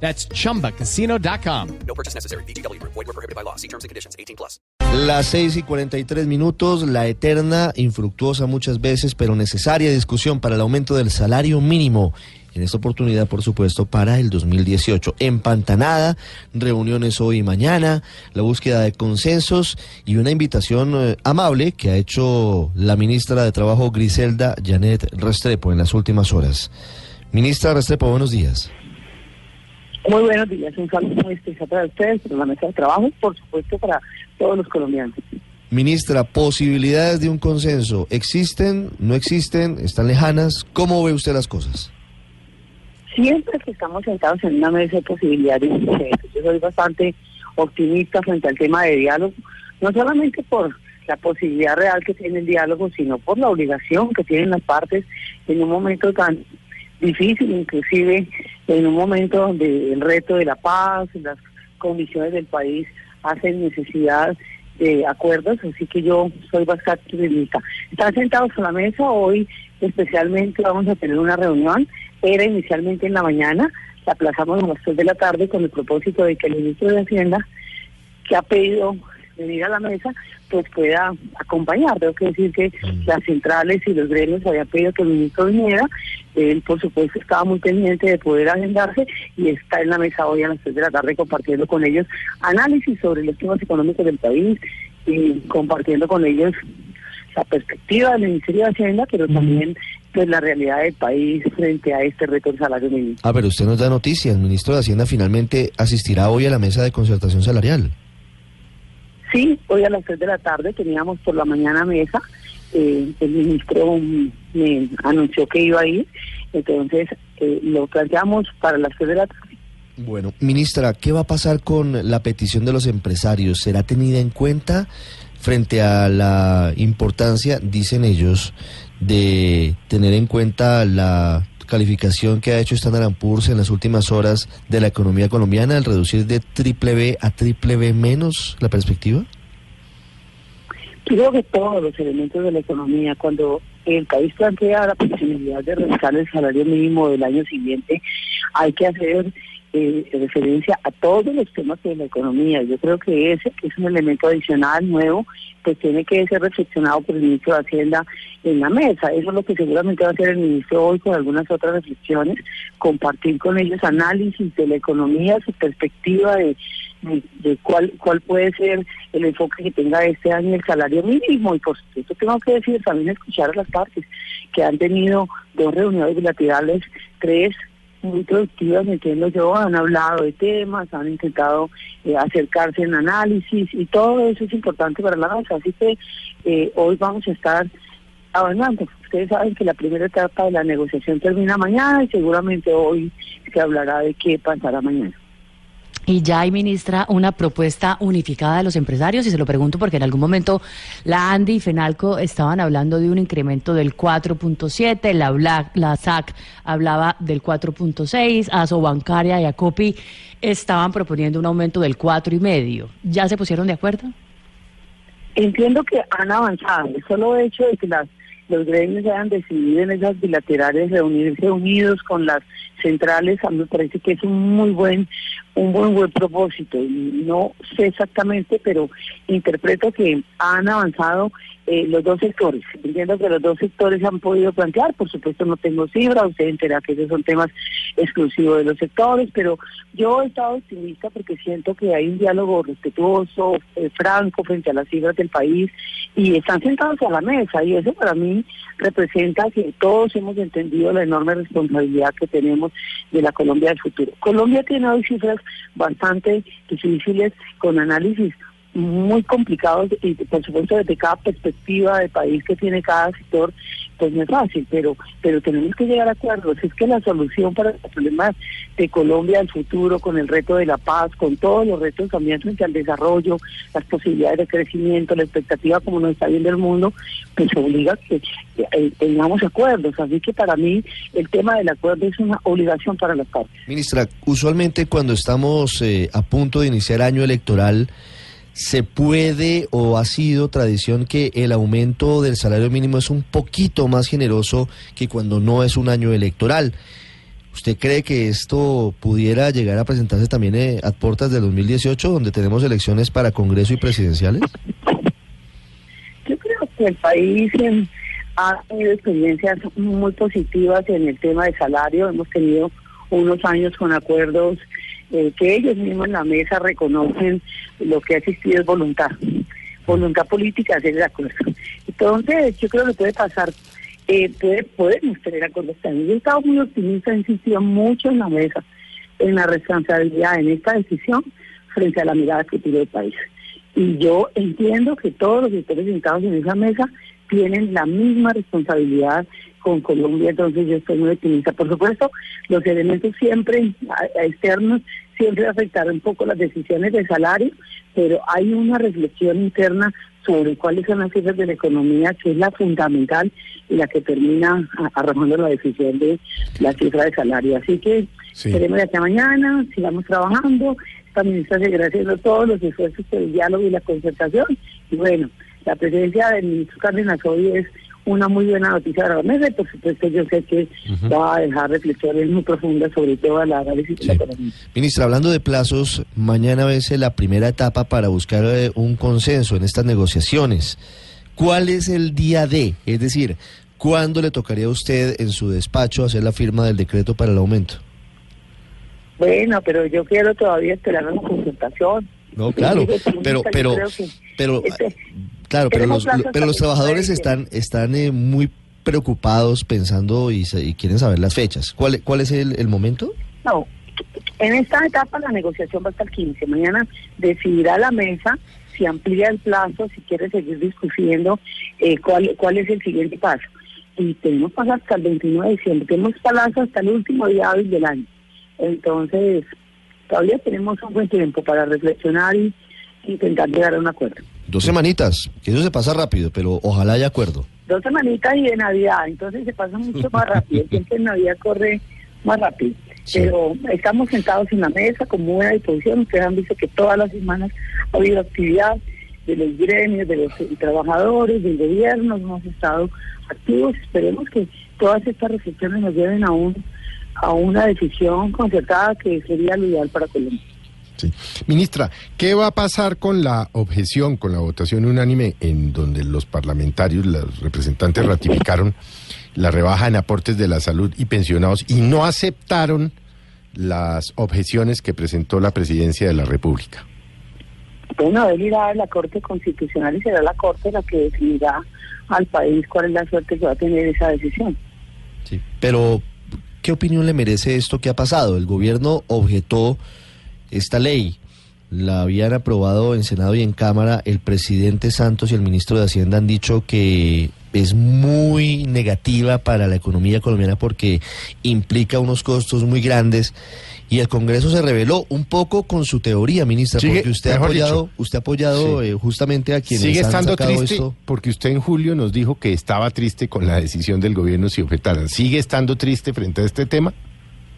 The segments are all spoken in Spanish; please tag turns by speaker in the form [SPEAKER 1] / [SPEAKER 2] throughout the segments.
[SPEAKER 1] That's chumbacasino.com.
[SPEAKER 2] No purchase necessary. BGW. Void were prohibited by law. See terms and conditions. 18 plus.
[SPEAKER 3] Las 6 y 43 minutos, la eterna, infructuosa muchas veces, pero necesaria discusión para el aumento del salario mínimo. En esta oportunidad, por supuesto, para el 2018. Empantanada, reuniones hoy y mañana, la búsqueda de consensos y una invitación eh, amable que ha hecho la ministra de Trabajo Griselda Janet Restrepo en las últimas horas. Ministra Restrepo, buenos días.
[SPEAKER 4] Muy buenos días, un saludo muy especial para ustedes, para la mesa de trabajo, por supuesto para todos los colombianos.
[SPEAKER 3] Ministra, posibilidades de un consenso, ¿existen? ¿No existen? ¿Están lejanas? ¿Cómo ve usted las cosas?
[SPEAKER 4] Siempre que estamos sentados en una mesa de posibilidades, yo soy bastante optimista frente al tema de diálogo, no solamente por la posibilidad real que tiene el diálogo, sino por la obligación que tienen las partes en un momento tan difícil, inclusive en un momento donde el reto de la paz, las condiciones del país hacen necesidad de acuerdos, así que yo soy bastante optimista. Están sentados a la mesa, hoy especialmente vamos a tener una reunión, era inicialmente en la mañana, la aplazamos a las 3 de la tarde con el propósito de que el ministro de Hacienda, que ha pedido venir a la mesa, pues pueda acompañar. Tengo que decir que las centrales y los gremios habían pedido que el ministro viniera. Él, por supuesto, estaba muy pendiente de poder agendarse y está en la mesa hoy a las 3 de la tarde compartiendo con ellos análisis sobre los temas económicos del país y compartiendo con ellos la perspectiva del Ministerio de Hacienda, pero también pues la realidad del país frente a este reto del salario mínimo.
[SPEAKER 3] Ah, pero usted nos da noticias. El ministro de Hacienda finalmente asistirá hoy a la mesa de concertación salarial.
[SPEAKER 4] Sí, hoy a las 3 de la tarde teníamos por la mañana mesa. Eh, el ministro me anunció que iba a ir, entonces eh, lo planteamos para las 3 de la tarde.
[SPEAKER 3] Bueno, ministra, ¿qué va a pasar con la petición de los empresarios? ¿Será tenida en cuenta frente a la importancia, dicen ellos, de tener en cuenta la calificación que ha hecho Standard Poor's en las últimas horas de la economía colombiana, el reducir de triple B a triple B menos la perspectiva?
[SPEAKER 4] Creo que todos los elementos de la economía, cuando el país plantea la posibilidad de revisar el salario mínimo del año siguiente, hay que hacer eh, referencia a todos los temas de la economía. Yo creo que ese es un elemento adicional, nuevo, que tiene que ser reflexionado por el ministro de Hacienda en la mesa. Eso es lo que seguramente va a hacer el ministro hoy con algunas otras reflexiones, compartir con ellos análisis de la economía, su perspectiva de, cuál, cuál puede ser el enfoque que tenga este año el salario mínimo. Y por supuesto tengo que decir también escuchar a las partes que han tenido dos reuniones bilaterales, tres muy productivas, entiendo yo, han hablado de temas, han intentado eh, acercarse en análisis y todo eso es importante para la mesa. Así que eh, hoy vamos a estar avanzando. Ustedes saben que la primera etapa de la negociación termina mañana y seguramente hoy se hablará de qué pasará mañana.
[SPEAKER 5] Y ya hay, ministra, una propuesta unificada de los empresarios, y se lo pregunto porque en algún momento la ANDI y FENALCO estaban hablando de un incremento del 4.7, la, la SAC hablaba del 4.6, Asobancaria y ACOPI estaban proponiendo un aumento del 4,5. ¿Ya se pusieron de acuerdo?
[SPEAKER 4] Entiendo que han avanzado. El solo hecho de que las los gremios hayan decidido en esas bilaterales reunirse unidos con las centrales, a mí me parece que es un muy buen, un buen buen propósito. No sé exactamente, pero interpreto que han avanzado eh, los dos sectores. Entiendo que los dos sectores han podido plantear, por supuesto no tengo cifra, usted enterará que esos son temas exclusivos de los sectores, pero yo he estado optimista porque siento que hay un diálogo respetuoso, eh, franco frente a las cifras del país y están sentados a la mesa y eso para mí representa que todos hemos entendido la enorme responsabilidad que tenemos de la Colombia del futuro. Colombia tiene hoy cifras bastante difíciles con análisis muy complicados y por supuesto desde cada perspectiva de país que tiene cada sector, pues no es fácil, pero pero tenemos que llegar a acuerdos. Es que la solución para los problemas de Colombia del futuro, con el reto de la paz, con todos los retos también frente al desarrollo, las posibilidades de crecimiento, la expectativa como nos está viendo el mundo, pues obliga a que eh, tengamos acuerdos. Así que para mí el tema del acuerdo es una obligación para las partes.
[SPEAKER 3] Ministra, usualmente cuando estamos eh, a punto de iniciar año electoral, ¿se puede o ha sido tradición que el aumento del salario mínimo es un poquito más generoso que cuando no es un año electoral? ¿Usted cree que esto pudiera llegar a presentarse también eh, a puertas del 2018, donde tenemos elecciones para Congreso y presidenciales?
[SPEAKER 4] Yo creo que el país eh, ha tenido experiencias muy positivas en el tema de salario. Hemos tenido unos años con acuerdos eh, que ellos mismos en la mesa reconocen lo que ha existido es voluntad, voluntad política de hacer el acuerdo. Entonces, yo creo que puede pasar, eh, puede, podemos tener acuerdos también. Yo he estado muy optimista, he insistido mucho en la mesa, en la responsabilidad, en esta decisión, frente a la mirada futuro del país. Y yo entiendo que todos los sectores sentados en esa mesa tienen la misma responsabilidad con Colombia, entonces yo estoy muy optimista. Por supuesto, los elementos siempre externos siempre afectarán un poco las decisiones de salario, pero hay una reflexión interna sobre cuáles son las cifras de la economía, que es la fundamental y la que termina arrojando la decisión de la cifra de salario. Así que
[SPEAKER 6] Sí.
[SPEAKER 4] esperemos de aquí a mañana, sigamos trabajando. Esta ministra seguirá haciendo todos los esfuerzos por el diálogo y la concertación. Y bueno, la presencia del ministro Cárdenas hoy es una muy buena noticia para la mesa y por supuesto yo sé que va a dejar reflexiones muy profundas sobre todo el análisis de la
[SPEAKER 3] Sí.
[SPEAKER 4] economía.
[SPEAKER 3] Ministra, hablando de plazos, mañana vence la primera etapa para buscar eh, un consenso en estas negociaciones. ¿Cuál es el día D? Es decir, ¿cuándo le tocaría a usted en su despacho hacer la firma del decreto para el aumento?
[SPEAKER 4] Bueno, pero yo quiero todavía esperar una consultación.
[SPEAKER 3] No, claro,
[SPEAKER 4] Yo digo,
[SPEAKER 3] pero, pero, pero,
[SPEAKER 4] este-
[SPEAKER 3] claro, pero los, pero los trabajadores están, están eh, muy preocupados pensando y, se- y quieren saber las fechas. ¿Cuál, cuál es el, el momento?
[SPEAKER 4] No, en esta etapa la negociación va hasta el 15. Mañana decidirá la mesa si amplía el plazo, si quiere seguir discutiendo eh, cuál, cuál es el siguiente paso. Y tenemos paso hasta el 29 de diciembre, tenemos plazo hasta el último día del año. Entonces, todavía tenemos un buen tiempo para reflexionar y intentar llegar a un acuerdo.
[SPEAKER 3] Dos semanitas, que eso se pasa rápido, pero ojalá haya acuerdo.
[SPEAKER 4] Dos semanitas y de Navidad, entonces se pasa mucho más rápido. Siempre en Navidad corre más rápido.
[SPEAKER 3] Sí.
[SPEAKER 4] Pero estamos sentados en la mesa con buena disposición. Ustedes han visto que todas las semanas ha habido actividad de los gremios, de los trabajadores, del gobierno. Hemos estado activos. Esperemos que todas estas reflexiones nos lleven a, un, a una decisión concertada que sería lo ideal para Colombia.
[SPEAKER 6] Sí. Ministra, ¿qué va a pasar con la objeción, con la votación unánime en donde los parlamentarios, los representantes ratificaron la rebaja en aportes de la salud y pensionados y no aceptaron las objeciones que presentó la presidencia de la República?
[SPEAKER 4] Bueno, él irá a la Corte Constitucional y será la Corte la que decidirá al país cuál es la suerte que va a tener esa decisión.
[SPEAKER 3] Sí. Pero, ¿qué opinión le merece esto que ha pasado? El gobierno objetó esta ley. La habían aprobado en Senado y en Cámara. El presidente Santos y el ministro de Hacienda han dicho que es muy negativa para la economía colombiana porque implica unos costos muy grandes. Y el Congreso se reveló un poco con su teoría, ministra,
[SPEAKER 6] Sigue,
[SPEAKER 3] porque usted ha apoyado,
[SPEAKER 6] dicho.
[SPEAKER 3] usted ha apoyado
[SPEAKER 6] Sí.
[SPEAKER 3] eh, justamente a quienes
[SPEAKER 6] Sigue
[SPEAKER 3] han
[SPEAKER 6] estando
[SPEAKER 3] sacado
[SPEAKER 6] triste
[SPEAKER 3] esto.
[SPEAKER 6] porque usted en julio nos dijo que estaba triste con la decisión del gobierno si objetaran. ¿Sigue estando triste frente a este tema?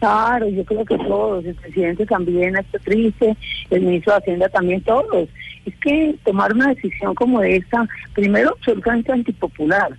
[SPEAKER 4] Claro, yo creo que todos, el presidente también está triste, el ministro de Hacienda también, todos. Es que tomar una decisión como esta, primero, absolutamente antipopular.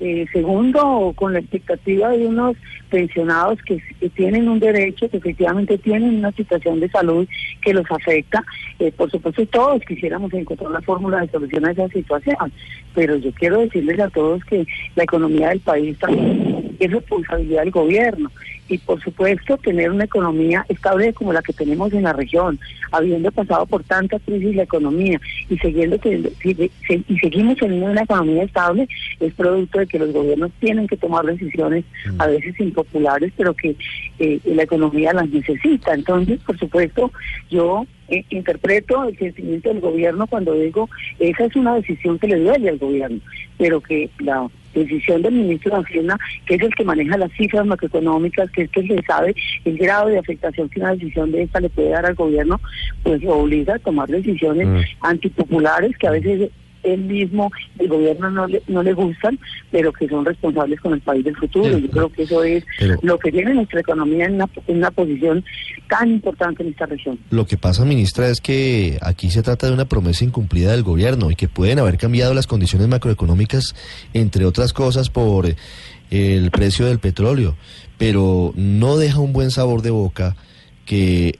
[SPEAKER 4] Eh, segundo, con la expectativa de unos pensionados que, tienen un derecho, que efectivamente tienen una situación de salud que los afecta. Eh, por supuesto, todos quisiéramos encontrar la fórmula de solución a esa situación, pero yo quiero decirles a todos que la economía del país también es responsabilidad del gobierno y por supuesto tener una economía estable como la que tenemos en la región, habiendo pasado por tanta crisis la economía y siguiendo y seguimos teniendo una economía estable es producto de que los gobiernos tienen que tomar decisiones a veces impopulares, pero que eh, la economía las necesita. Entonces, por supuesto, yo interpreto el sentimiento del gobierno cuando digo esa es una decisión que le duele al gobierno, pero que la decisión del ministro de Hacienda, que es el que maneja las cifras macroeconómicas, que es el que sabe el grado de afectación que una decisión de esta le puede dar al gobierno, pues lo obliga a tomar decisiones
[SPEAKER 6] Mm.
[SPEAKER 4] antipopulares que a veces él mismo, el gobierno no le, no le gustan, pero que son responsables con el país del futuro.
[SPEAKER 3] Sí,
[SPEAKER 4] Yo creo que eso es
[SPEAKER 3] pero-
[SPEAKER 4] lo que tiene nuestra economía en una, en una posición tan importante en esta región.
[SPEAKER 3] Lo que pasa, ministra, es que aquí se trata de una promesa incumplida del gobierno y que pueden haber cambiado las condiciones macroeconómicas, entre otras cosas, por el precio del petróleo. Pero no deja un buen sabor de boca que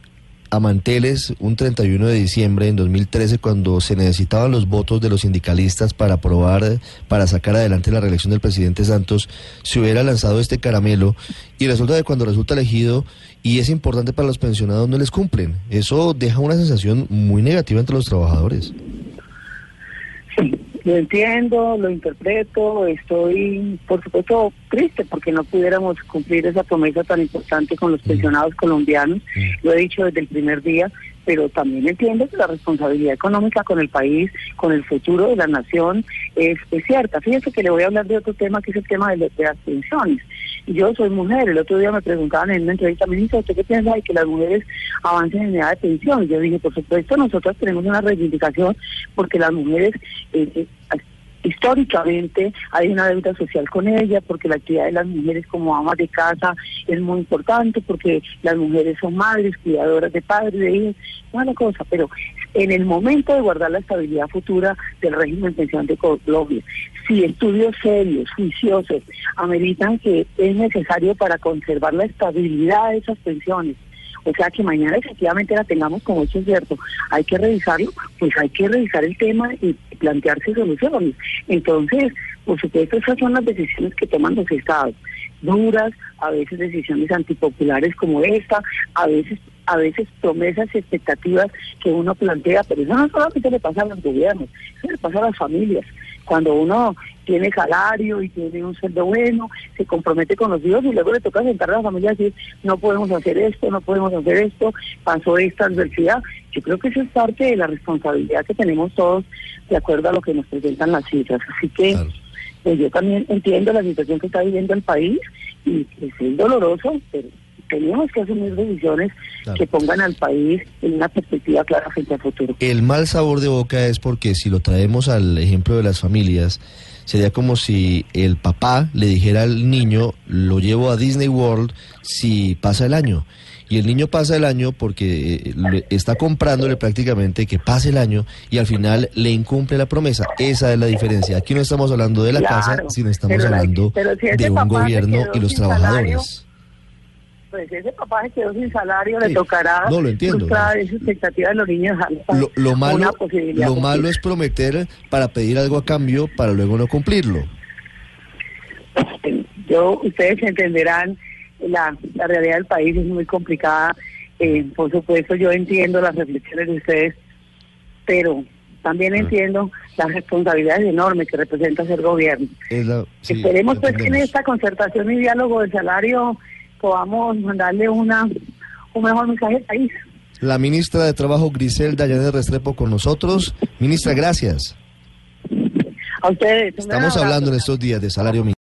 [SPEAKER 3] a manteles un 31 de diciembre en 2013 cuando se necesitaban los votos de los sindicalistas para aprobar, para sacar adelante la reelección del presidente Santos, se hubiera lanzado este caramelo y resulta que cuando resulta elegido y es importante para los pensionados no les cumplen. Eso deja una sensación muy negativa entre los trabajadores.
[SPEAKER 4] Lo entiendo, lo interpreto, estoy, por supuesto, triste porque no pudiéramos cumplir esa promesa tan importante con los pensionados colombianos. Lo he dicho desde el primer día, pero también entiendo que la responsabilidad económica con el país, con el futuro de la nación, es, es cierta. Fíjese que le voy a hablar de otro tema, que es el tema de las pensiones. Yo soy mujer, el otro día me preguntaban en una entrevista, ministra, ¿usted qué piensa de que las mujeres avancen en edad de pensión? Yo dije, por supuesto, nosotros tenemos una reivindicación porque las mujeres eh, eh, históricamente hay una deuda social con ella, porque la actividad de las mujeres como amas de casa es muy importante, porque las mujeres son madres, cuidadoras de padres, de hijos, una cosa, pero en el momento de guardar la estabilidad futura del régimen de pensión de Colombia, si estudios serios, juiciosos, ameritan que es necesario para conservar la estabilidad de esas pensiones, o sea que mañana efectivamente la tengamos como hecho cierto, hay que revisarlo, pues hay que revisar el tema y plantearse soluciones. Entonces, por supuesto, esas son las decisiones que toman los estados, duras, a veces decisiones antipopulares como esta, a veces a veces promesas y expectativas que uno plantea, pero eso no solamente le pasa a los gobiernos, eso le pasa a las familias. Cuando uno tiene salario y tiene un sueldo bueno, se compromete con los hijos y luego le toca sentar a la familia y decir, no podemos hacer esto, no podemos hacer esto, pasó esta adversidad. Yo creo que eso es parte de la responsabilidad que tenemos todos de acuerdo a lo que nos presentan las cifras. Así que. Pues yo también entiendo la situación que está viviendo el país y es doloroso, pero tenemos que asumir decisiones
[SPEAKER 3] Claro.
[SPEAKER 4] que pongan al país en una perspectiva clara frente al futuro.
[SPEAKER 3] El mal sabor de boca es porque si lo traemos al ejemplo de las familias, sería como si el papá le dijera al niño, lo llevo a Disney World si pasa el año. Y el niño pasa el año porque eh, le- está comprándole prácticamente que pase el año y al final le incumple la promesa. Esa es la diferencia. Aquí no estamos hablando de la
[SPEAKER 4] Claro,
[SPEAKER 3] casa, sino estamos
[SPEAKER 4] la-
[SPEAKER 3] hablando
[SPEAKER 4] si
[SPEAKER 3] de un gobierno y los
[SPEAKER 4] salario,
[SPEAKER 3] trabajadores.
[SPEAKER 4] Pues ese papá se quedó sin salario,
[SPEAKER 3] Sí,
[SPEAKER 4] le tocará
[SPEAKER 3] no, lo entiendo.
[SPEAKER 4] frustrar esa expectativa de los niños.
[SPEAKER 3] Lo, lo malo, lo malo es prometer para pedir algo a cambio para luego no cumplirlo.
[SPEAKER 4] Yo, ustedes entenderán, la, la realidad del país es muy complicada. Eh, por supuesto, yo entiendo las reflexiones de ustedes, pero también entiendo las responsabilidades enormes que representa ser gobierno.
[SPEAKER 3] Es la- sí,
[SPEAKER 4] Esperemos pues que en esta concertación y diálogo del salario podamos mandarle una un mejor mensaje al país.
[SPEAKER 3] La ministra de Trabajo, Griselda Llanes Restrepo, con nosotros. Ministra, gracias.
[SPEAKER 4] A ustedes.
[SPEAKER 3] Estamos hablando en estos días de salario mínimo.